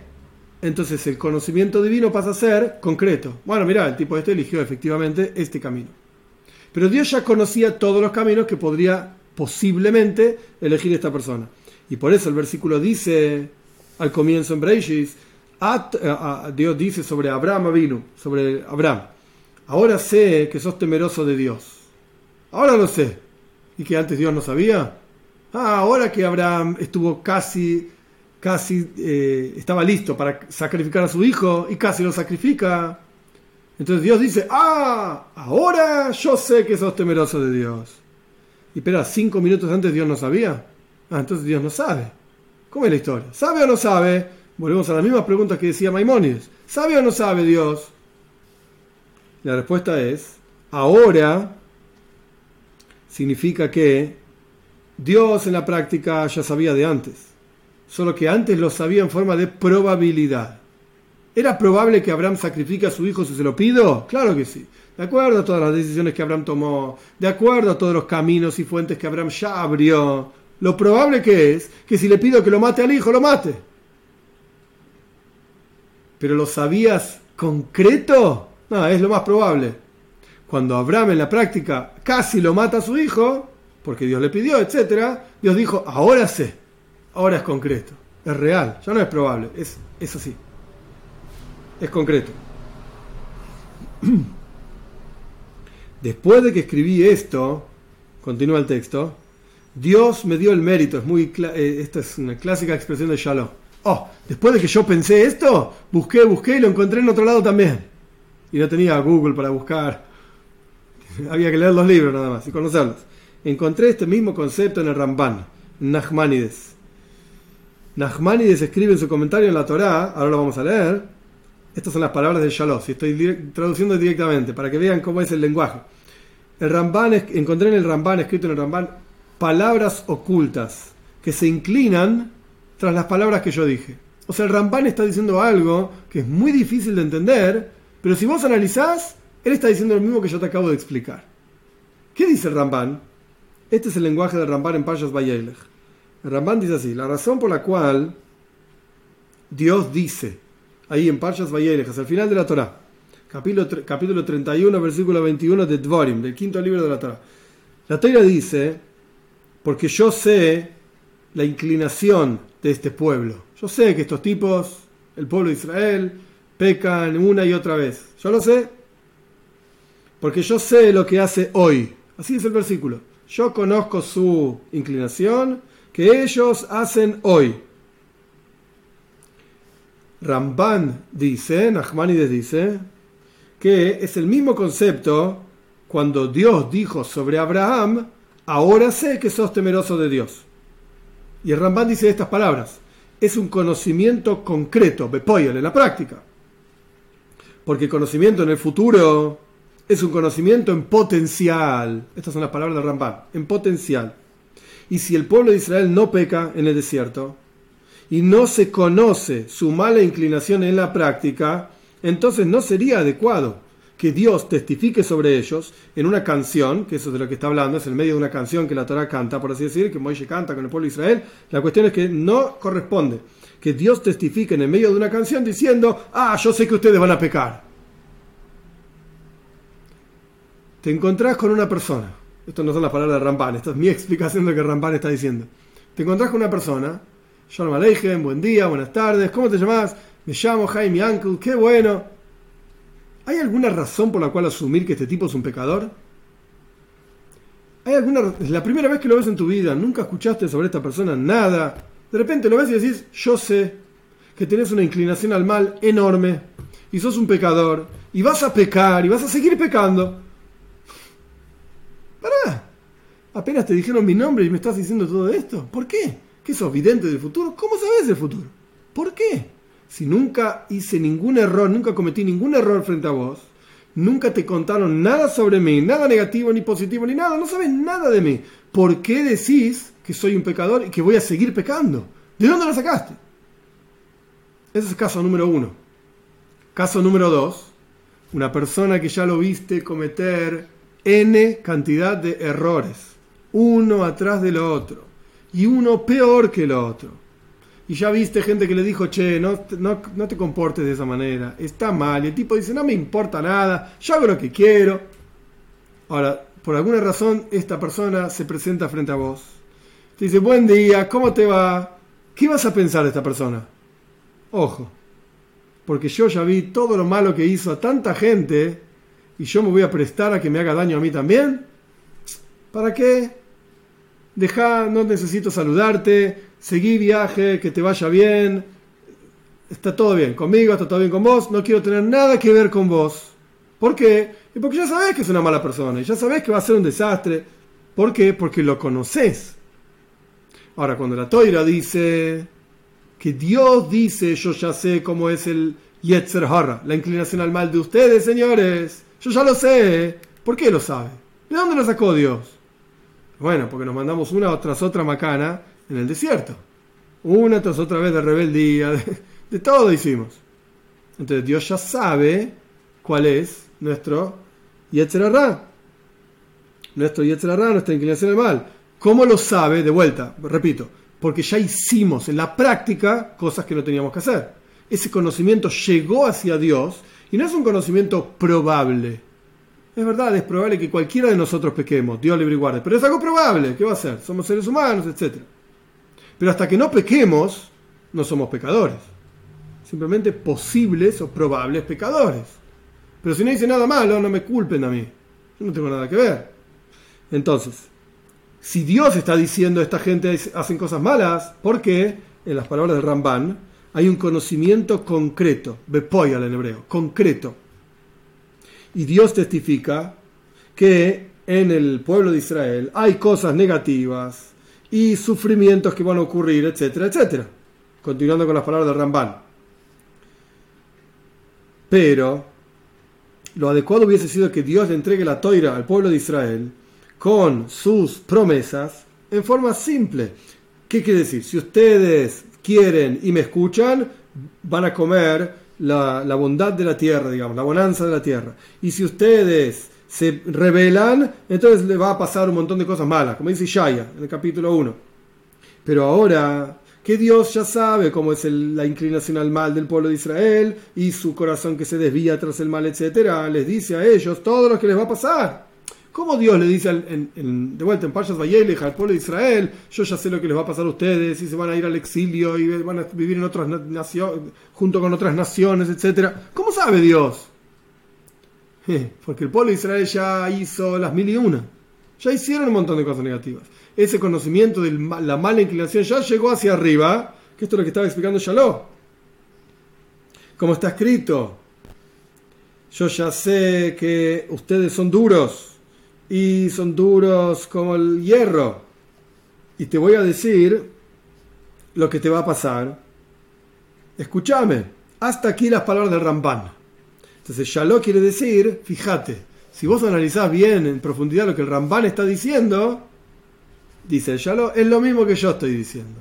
entonces el conocimiento divino pasa a ser concreto. Bueno, mira, el tipo este eligió efectivamente este camino. Pero Dios ya conocía todos los caminos que podría posiblemente elegir esta persona. Y por eso el versículo dice al comienzo en Breishis, Dios dice sobre Abraham vino, sobre Abraham. Ahora sé que sos temeroso de Dios. Ahora lo sé. ¿Y que antes Dios no sabía? Ah, ahora que Abraham estuvo casi, casi, eh, estaba listo para sacrificar a su hijo y casi lo sacrifica. Entonces Dios dice, ah, ahora yo sé que sos temeroso de Dios. Y espera, cinco minutos antes Dios no sabía. Ah, entonces Dios no sabe. ¿Cómo es la historia? ¿Sabe o no sabe? Volvemos a las mismas preguntas que decía Maimónides. ¿Sabe o no sabe Dios? La respuesta es, ahora significa que Dios en la práctica ya sabía de antes, solo que antes lo sabía en forma de probabilidad. ¿Era probable que Abraham sacrifique a su hijo si se lo pido? Claro que sí. De acuerdo a todas las decisiones que Abraham tomó, de acuerdo a todos los caminos y fuentes que Abraham ya abrió, lo probable que es que si le pido que lo mate al hijo, lo mate pero ¿lo sabías concreto? No, es lo más probable. Cuando Abraham en la práctica casi lo mata a su hijo, porque Dios le pidió, etc., Dios dijo, ahora sé, ahora es concreto, es real, ya no es probable, es, es así, es concreto. Después de que escribí esto, continúa el texto, Dios me dio el mérito, es muy, eh, esta es una clásica expresión de Shalom oh, después de que yo pensé esto, busqué, busqué y lo encontré en otro lado también. Y no tenía Google para buscar. Había que leer los libros nada más y conocerlos. Encontré este mismo concepto en el Ramban, Nachmanides. Nachmanides escribe en su comentario en la Torá, ahora lo vamos a leer. Estas son las palabras de Shalom, y estoy traduciendo directamente para que vean cómo es el lenguaje. El Ramban, encontré en el Ramban, escrito en el Ramban, palabras ocultas que se inclinan tras las palabras que yo dije. O sea, el Ramban está diciendo algo que es muy difícil de entender, pero si vos analizás, él está diciendo lo mismo que yo te acabo de explicar. ¿Qué dice el Ramban? Este es el lenguaje del Ramban en Payas Bayelech. El Ramban dice así: la razón por la cual Dios dice, ahí en Payas Bayelech, hasta el final de la Torah, capítulo, capítulo 31, versículo 21 de Dvorim, del quinto libro de la Torah. La Torah dice: porque yo sé la inclinación de este pueblo. Yo sé que estos tipos, el pueblo de Israel, pecan una y otra vez. Yo lo sé. Porque yo sé lo que hace hoy. Así es el versículo. Yo conozco su inclinación que ellos hacen hoy. Ramban dice, Nachmanides dice, que es el mismo concepto cuando Dios dijo sobre Abraham, ahora sé que sos temeroso de Dios. Y el Ramban dice estas palabras, es un conocimiento concreto, bepoyel, en la práctica. Porque conocimiento en el futuro es un conocimiento en potencial. Estas son las palabras del Ramban, en potencial. Y si el pueblo de Israel no peca en el desierto y no se conoce su mala inclinación en la práctica, entonces no sería adecuado que Dios testifique sobre ellos en una canción, que eso es de lo que está hablando, es el medio de una canción que la Torah canta, por así decir, que Moisés canta con el pueblo de Israel. La cuestión es que no corresponde que Dios testifique en el medio de una canción diciendo, ah, yo sé que ustedes van a pecar. Te encontrás con una persona, esto no son las palabras de Ramban, esto es mi explicación de lo que Ramban está diciendo. Te encontrás con una persona, Shalom Aleichem, buen día, buenas tardes, ¿cómo te llamas? Me llamo Jaime Uncle, qué bueno ¿Hay alguna razón por la cual asumir que este tipo es un pecador? ¿Hay alguna es la primera vez que lo ves en tu vida, nunca escuchaste sobre esta persona nada. De repente lo ves y decís, "Yo sé que tenés una inclinación al mal enorme y sos un pecador y vas a pecar y vas a seguir pecando." Pará. Apenas te dijeron mi nombre y me estás diciendo todo esto. ¿Por qué? ¿Qué sos vidente del futuro? ¿Cómo sabes el futuro? ¿Por qué? Si nunca hice ningún error, nunca cometí ningún error frente a vos, nunca te contaron nada sobre mí, nada negativo ni positivo ni nada, no sabes nada de mí, ¿por qué decís que soy un pecador y que voy a seguir pecando? ¿De dónde lo sacaste? Ese es caso número uno. Caso número dos, una persona que ya lo viste cometer n cantidad de errores, uno atrás del otro, y uno peor que el otro y ya viste gente que le dijo, che, no, no, te comportes de esa manera, está mal. Y el tipo dice, no me importa nada, yo hago lo que quiero. Ahora, por alguna razón, esta persona se presenta frente a vos. Te dice, buen día, ¿cómo te va? ¿Qué vas a pensar de esta persona? Ojo, porque yo ya vi todo lo malo que hizo a tanta gente y yo me voy a prestar a que me haga daño a mí también. ¿Para qué? Deja, no necesito saludarte, seguí viaje, que te vaya bien, está todo bien conmigo, está todo bien con vos, no quiero tener nada que ver con vos. ¿Por qué? porque ya sabes que es una mala persona, y ya sabes que va a ser un desastre. ¿Por qué? Porque lo conoces. Ahora, cuando la Toira dice que Dios dice, yo ya sé cómo es el Yetzer Hara, la inclinación al mal de ustedes, señores, yo ya lo sé. ¿Por qué lo sabe? ¿De dónde lo sacó Dios? Bueno, porque nos mandamos una tras otra macana en el desierto. Una tras otra vez de rebeldía, de, todo hicimos. Entonces Dios ya sabe cuál es nuestro Yetzerará. Nuestro Yetzerará, nuestra inclinación al mal. ¿Cómo lo sabe? De vuelta, repito, porque ya hicimos en la práctica cosas que no teníamos que hacer. Ese conocimiento llegó hacia Dios y no es un conocimiento probable. Es verdad, es probable que cualquiera de nosotros pequemos, Dios libre y pero es algo probable. ¿Qué va a ser? Somos seres humanos, etcétera. Pero hasta que no pequemos, no somos pecadores. Simplemente posibles o probables pecadores. Pero si no dice nada malo, no me culpen a mí. Yo no tengo nada que ver. Entonces, si Dios está diciendo esta gente hacen cosas malas, ¿por qué? En las palabras de Ramban hay un conocimiento concreto, bepoyal en hebreo, concreto. Y Dios testifica que en el pueblo de Israel hay cosas negativas, y sufrimientos que van a ocurrir, etcétera, etcétera. Continuando con las palabras de Ramban. Pero lo adecuado hubiese sido que Dios le entregue la toira al pueblo de Israel con sus promesas en forma simple. ¿Qué quiere decir? Si ustedes quieren y me escuchan, van a comer la, la bondad de la tierra, digamos, la bonanza de la tierra. Y si ustedes se rebelan, entonces le va a pasar un montón de cosas malas, como dice Shaya en el capítulo 1. Pero ahora que Dios ya sabe cómo es la inclinación al mal del pueblo de Israel y su corazón que se desvía tras el mal, etcétera, les dice a ellos todo lo que les va a pasar. ¿Cómo Dios le dice de vuelta en Payas Vayelech al pueblo de Israel, yo ya sé lo que les va a pasar a ustedes, y se van a ir al exilio y van a vivir en otras naciones, junto con otras naciones, etcétera? ¿Cómo sabe Dios? porque el pueblo de Israel ya hizo las mil y una. Ya hicieron un montón de cosas negativas. Ese conocimiento de la mala inclinación ya llegó hacia arriba, que esto es lo que estaba explicando Shalom. Como está escrito, yo ya sé que ustedes son duros y son duros como el hierro. Y te voy a decir lo que te va a pasar. Escúchame, hasta aquí las palabras del Ramban. Entonces, Shalom quiere decir, fíjate, si vos analizás bien en profundidad lo que el Ramban está diciendo, dice el Shalom, es lo mismo que yo estoy diciendo.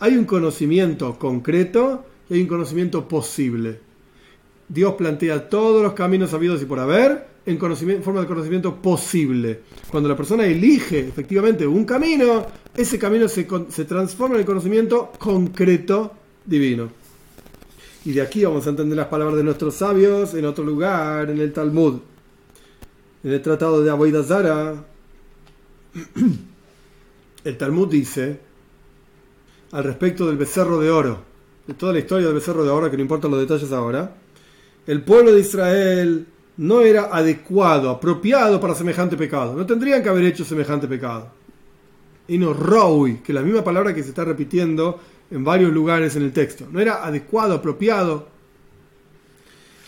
Hay un conocimiento concreto y hay un conocimiento posible. Dios plantea todos los caminos habidos y por haber en forma de conocimiento posible. Cuando la persona elige efectivamente un camino, ese camino se, se transforma en el conocimiento concreto divino. Y de aquí vamos a entender las palabras de nuestros sabios en otro lugar, en el Talmud en el tratado de Aboidazara, el Talmud dice al respecto del becerro de oro, de toda la historia del becerro de oro, que no importan los detalles ahora, el pueblo de Israel no era adecuado, apropiado para semejante pecado. No tendrían que haber hecho semejante pecado. Y no rowi, que es la misma palabra que se está repitiendo en varios lugares en el texto. No era adecuado, apropiado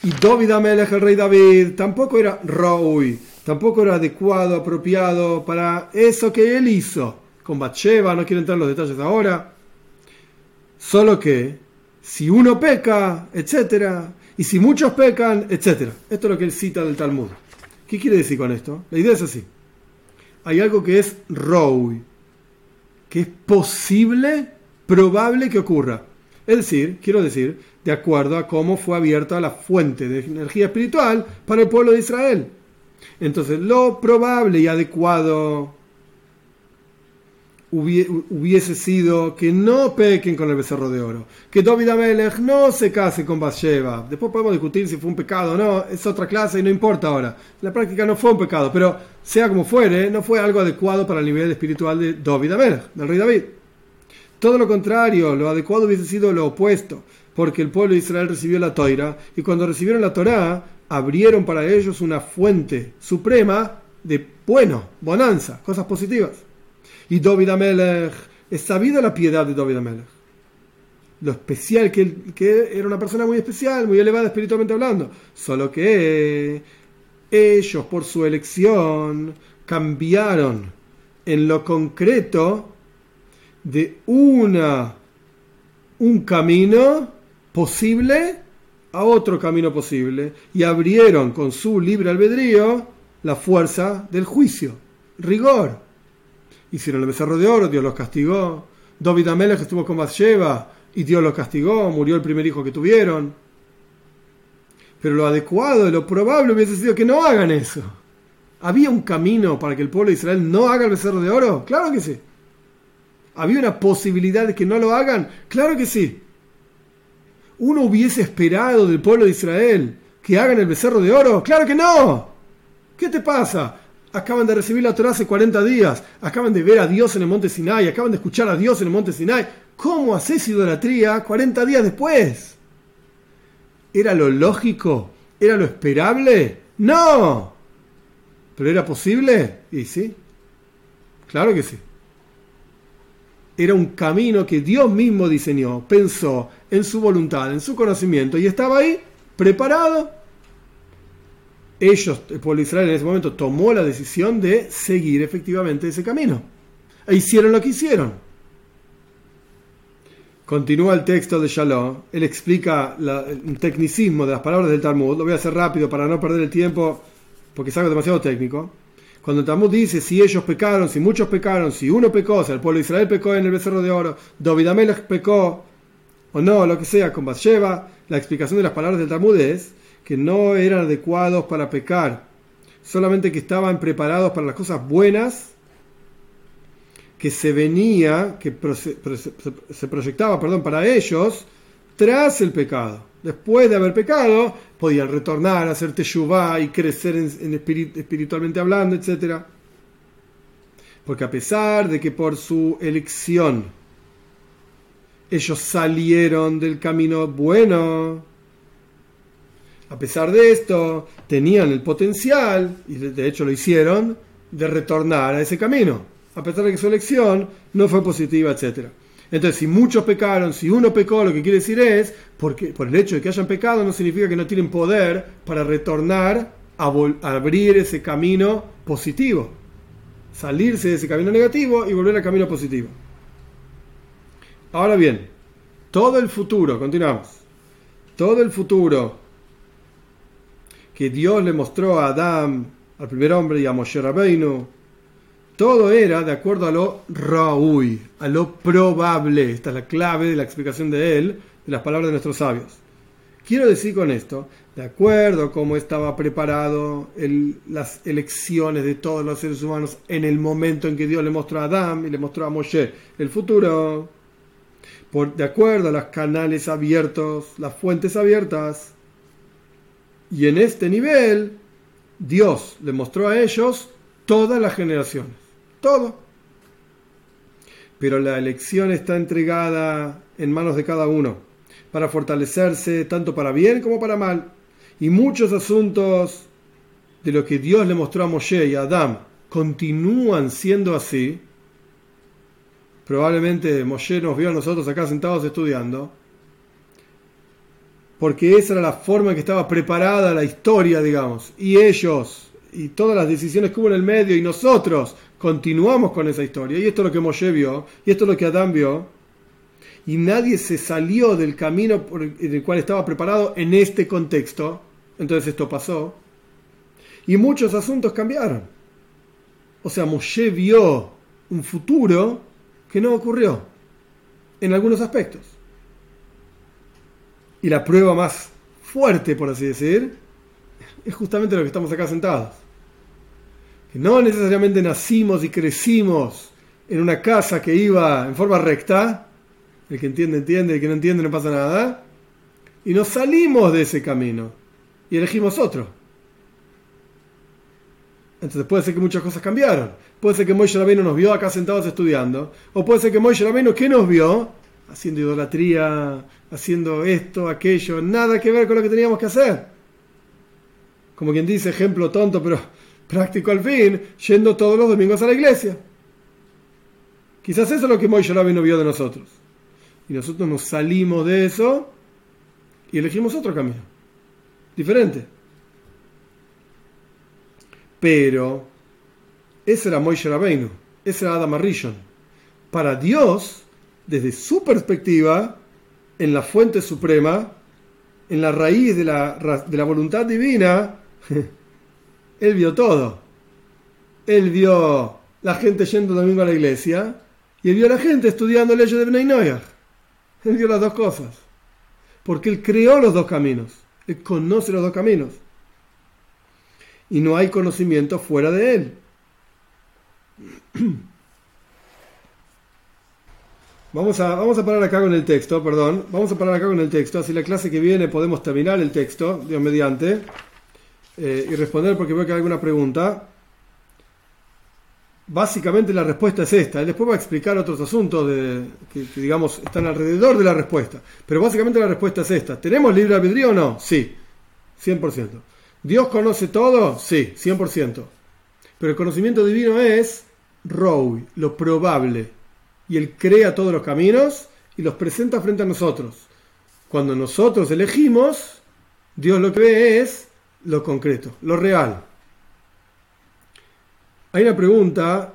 y David Amelech, el rey David, tampoco era Raúl, tampoco era adecuado, apropiado para eso que él hizo con Bathsheba, no quiero entrar en los detalles ahora. Solo que si uno peca, etcétera, y si muchos pecan, etcétera. Esto es lo que él cita del Talmud. ¿Qué quiere decir con esto? La idea es así. Hay algo que es Raúl, que es posible, probable que ocurra. Es decir, quiero decir, de acuerdo a cómo fue abierta la fuente de energía espiritual para el pueblo de Israel. Entonces, lo probable y adecuado hubiese sido que no pequen con el becerro de oro, que David Amelech no se case con Bathsheba. Después podemos discutir si fue un pecado o no, es otra clase y no importa ahora. la práctica no fue un pecado, pero sea como fuere, no fue algo adecuado para el nivel espiritual de David Amelech, del rey David. Todo lo contrario, lo adecuado hubiese sido lo opuesto porque el pueblo de Israel recibió la Toira y cuando recibieron la Torá abrieron para ellos una fuente suprema de bueno, bonanza, cosas positivas. Y David Amelech, es sabida la piedad de David Amelech. Lo especial que, que era una persona muy especial, muy elevada espiritualmente hablando. Solo que ellos por su elección cambiaron en lo concreto de una un camino posible a otro camino posible y abrieron con su libre albedrío la fuerza del juicio, rigor. Hicieron el becerro de oro, Dios los castigó. David Amelech estuvo con Bathsheba y Dios los castigó, murió el primer hijo que tuvieron. Pero lo adecuado, lo probable hubiese sido que no hagan eso. ¿Había un camino para que el pueblo de Israel no haga el becerro de oro? Claro que sí. ¿Había una posibilidad de que no lo hagan? Claro que sí uno hubiese esperado del pueblo de Israel que hagan el becerro de oro? Claro que no. ¿Qué te pasa? Acaban de recibir la Torah hace 40 días, acaban de ver a Dios en el monte Sinai, acaban de escuchar a Dios en el monte Sinai. ¿Cómo haces idolatría 40 días después? ¿Era lo lógico? ¿Era lo esperable? No. ¿Pero era posible? Y sí. Claro que sí era un camino que Dios mismo diseñó, pensó en su voluntad, en su conocimiento, y estaba ahí preparado. Ellos, el pueblo de Israel en ese momento tomó la decisión de seguir efectivamente ese camino. E hicieron lo que hicieron. Continúa el texto de Shalom, él explica un tecnicismo de las palabras del Talmud, lo voy a hacer rápido para no perder el tiempo porque es algo demasiado técnico. Cuando el Talmud dice si ellos pecaron, si muchos pecaron, si uno pecó, si el pueblo de Israel pecó en el becerro de oro, David pecó, o no, lo que sea, con Bathsheba, la explicación de las palabras del Talmud es que no eran adecuados para pecar, solamente que estaban preparados para las cosas buenas que se venía, que se proyectaba, perdón, para ellos tras el pecado. Después de haber pecado, podían retornar, hacer teshuvah y crecer en, espiritualmente hablando, etc. Porque a pesar de que por su elección ellos salieron del camino bueno, a pesar de esto, tenían el potencial, y de hecho lo hicieron, de retornar a ese camino, a pesar de que su elección no fue positiva, etc. Entonces, si muchos pecaron, si uno pecó, lo que quiere decir es, porque por el hecho de que hayan pecado no significa que no tienen poder para retornar a, abrir ese camino positivo, salirse de ese camino negativo y volver al camino positivo. Ahora bien, todo el futuro, continuamos, todo el futuro que Dios le mostró a Adán, al primer hombre y a Moshe Rabbeinu, todo era de acuerdo a lo raúl, a lo probable. Esta es la clave de la explicación de él, de las palabras de nuestros sabios. Quiero decir con esto, de acuerdo a cómo estaba preparado las elecciones de todos los seres humanos en el momento en que Dios le mostró a Adán y le mostró a Moshe el futuro, por, de acuerdo a los canales abiertos, las fuentes abiertas, y en este nivel, Dios le mostró a ellos todas las generaciones todo. Pero la elección está entregada en manos de cada uno, para fortalecerse tanto para bien como para mal. Y muchos asuntos de lo que Dios le mostró a Moshe y a Adán continúan siendo así. Probablemente Moshe nos vio a nosotros acá sentados estudiando, porque esa era la forma en que estaba preparada la historia, digamos. Y ellos, y todas las decisiones que hubo en el medio, y nosotros, continuamos con esa historia. Y esto es lo que Moshe vio, y esto es lo que Adán vio. Y nadie se salió del camino por el cual estaba preparado en este contexto. Entonces esto pasó. Y muchos asuntos cambiaron. O sea, Moshe vio un futuro que no ocurrió en algunos aspectos. Y la prueba más fuerte, por así decir, es justamente lo que estamos acá sentados no necesariamente nacimos y crecimos en una casa que iba en forma recta, el que entiende entiende, el que no entiende no pasa nada, y nos salimos de ese camino y elegimos otro. Entonces puede ser que muchas cosas cambiaron. Puede ser que Moisés Rabbeinu nos vio acá sentados estudiando, o puede ser que Moisés Rabbeinu, ¿qué nos vio? Haciendo idolatría, haciendo esto, aquello, nada que ver con lo que teníamos que hacer. Como quien dice, ejemplo tonto, pero práctico al fin, yendo todos los domingos a la iglesia. Quizás eso es lo que Moisés no vio de nosotros. Y nosotros nos salimos de eso y elegimos otro camino, diferente. Pero ese era Moisés Rabbeinu, ese era Adam Arishon. Para Dios, desde su perspectiva, en la fuente suprema, en la raíz de la, de la voluntad divina, Él vio todo. Él vio la gente yendo domingo a la iglesia y él vio a la gente estudiando leyes de Bnei Él vio las dos cosas. Porque él creó los dos caminos. Él conoce los dos caminos. Y no hay conocimiento fuera de él. Vamos a, vamos a parar acá con el texto, perdón. Vamos a parar acá con el texto. Así la clase que viene podemos terminar el texto, Dios mediante. Eh, y responder porque veo que hay alguna pregunta. Básicamente la respuesta es esta. Él después va a explicar otros asuntos que, digamos, están alrededor de la respuesta. Pero básicamente la respuesta es esta. ¿Tenemos libre albedrío o no? Sí, 100%. ¿Dios conoce todo? Sí, 100%. Pero el conocimiento divino es Row, lo probable. Y Él crea todos los caminos y los presenta frente a nosotros. Cuando nosotros elegimos, Dios lo que ve es lo concreto, lo real. Hay una pregunta,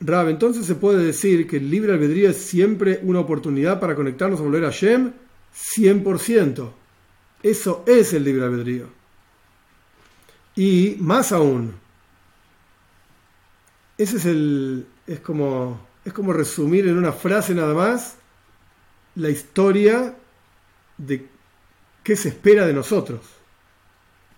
Rab, entonces se puede decir que el libre albedrío es siempre una oportunidad para conectarnos a volver a Shem 100%. Eso es el libre albedrío. Y más aún, ese es el es como es como resumir en una frase nada más la historia de qué se espera de nosotros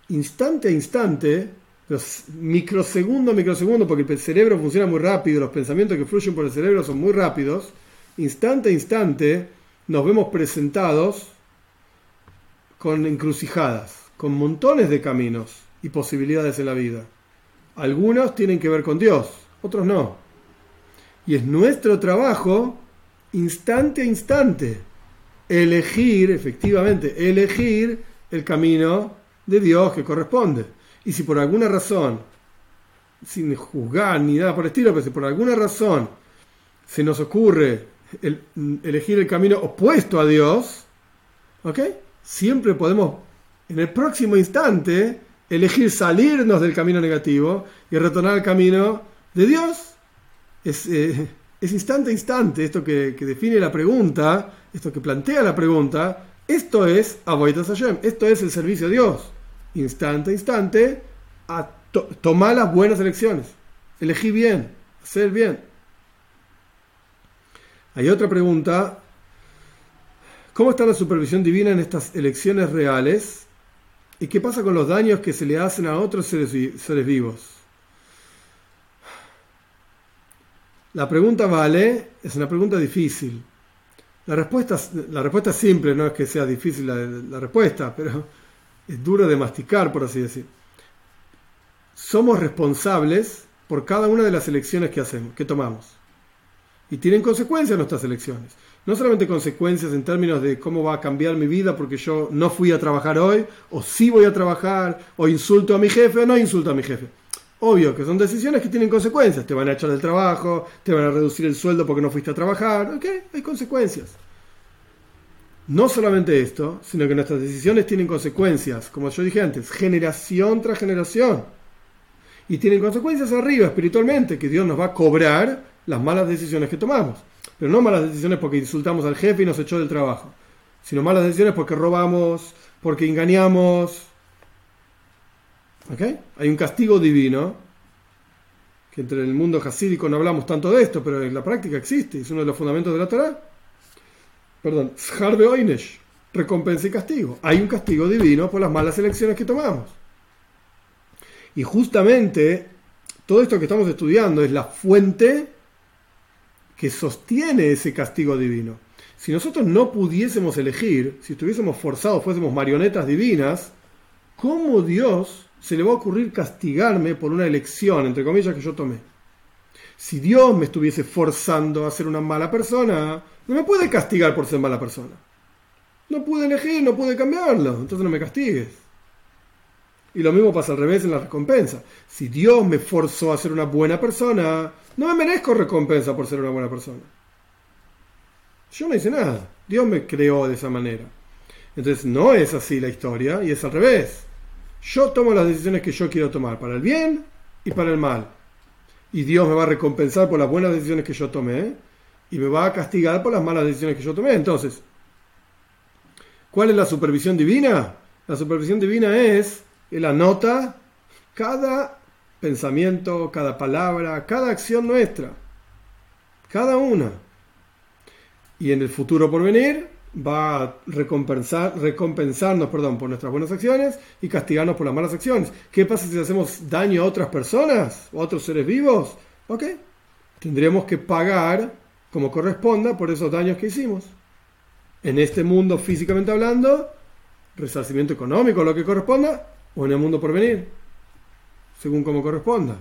instante a instante, los microsegundo a microsegundo, porque el cerebro funciona muy rápido, los pensamientos que fluyen por el cerebro son muy rápidos, instante a instante nos vemos presentados con encrucijadas, con montones de caminos y posibilidades en la vida. Algunos tienen que ver con Dios, otros no. Y es nuestro trabajo, instante a instante, elegir, efectivamente, elegir el camino de Dios que corresponde. Y si por alguna razón, sin juzgar ni nada por el estilo, pero si por alguna razón se nos ocurre elegir el camino opuesto a Dios, ¿ok? Siempre podemos, en el próximo instante, elegir salirnos del camino negativo y retornar al camino de Dios. Es, eh, instante a instante, esto que, define la pregunta, esto que plantea la pregunta, esto es Avoidas Hashem, esto es el servicio a Dios. Instante a instante, a tomar las buenas elecciones, elegir bien, hacer bien. Hay otra pregunta. ¿Cómo está la supervisión divina en estas elecciones reales? ¿Y qué pasa con los daños que se le hacen a otros seres, vivos? La pregunta vale, es una pregunta difícil. La respuesta, la respuesta es simple, no es que sea difícil la respuesta, pero es dura de masticar, por así decir. Somos responsables por cada una de las elecciones que hacemos, que tomamos. Y tienen consecuencias nuestras elecciones. No solamente consecuencias en términos de cómo va a cambiar mi vida porque yo no fui a trabajar hoy, o sí voy a trabajar, o insulto a mi jefe o no insulto a mi jefe. Obvio que son decisiones que tienen consecuencias. Te van a echar del trabajo, te van a reducir el sueldo porque no fuiste a trabajar. ¿Ok? Hay consecuencias. No solamente esto, sino que nuestras decisiones tienen consecuencias, como yo dije antes, generación tras generación. Y tienen consecuencias arriba espiritualmente, que Dios nos va a cobrar las malas decisiones que tomamos. Pero no malas decisiones porque insultamos al jefe y nos echó del trabajo, sino malas decisiones porque robamos, porque engañamos. ¿Ok? Hay un castigo divino, que entre el mundo jasídico no hablamos tanto de esto, pero en la práctica existe, es uno de los fundamentos de la Torah. Perdón, Oinesh, recompensa y castigo. Hay un castigo divino por las malas elecciones que tomamos. Y justamente todo esto que estamos estudiando es la fuente que sostiene ese castigo divino. Si nosotros no pudiésemos elegir, si estuviésemos forzados, fuésemos marionetas divinas, ¿cómo Dios se le va a ocurrir castigarme por una elección, entre comillas, que yo tomé? Si Dios me estuviese forzando a ser una mala persona, no me puede castigar por ser mala persona. No pude elegir, no pude cambiarlo, entonces no me castigues. Y lo mismo pasa al revés en la recompensa. Si Dios me forzó a ser una buena persona, no me merezco recompensa por ser una buena persona. Yo no hice nada. Dios me creó de esa manera. Entonces no es así la historia y es al revés. Yo tomo las decisiones que yo quiero tomar, para el bien y para el mal. Y Dios me va a recompensar por las buenas decisiones que yo tomé y me va a castigar por las malas decisiones que yo tomé. Entonces, ¿cuál es la supervisión divina? La supervisión divina es él anota cada pensamiento, cada palabra, cada acción nuestra. Cada una. Y en el futuro por venir va a recompensar, recompensarnos perdón, por nuestras buenas acciones y castigarnos por las malas acciones. ¿Qué pasa si hacemos daño a otras personas a otros seres vivos? Ok, tendríamos que pagar como corresponda por esos daños que hicimos. En este mundo físicamente hablando, resarcimiento económico, lo que corresponda, o en el mundo por venir, según como corresponda.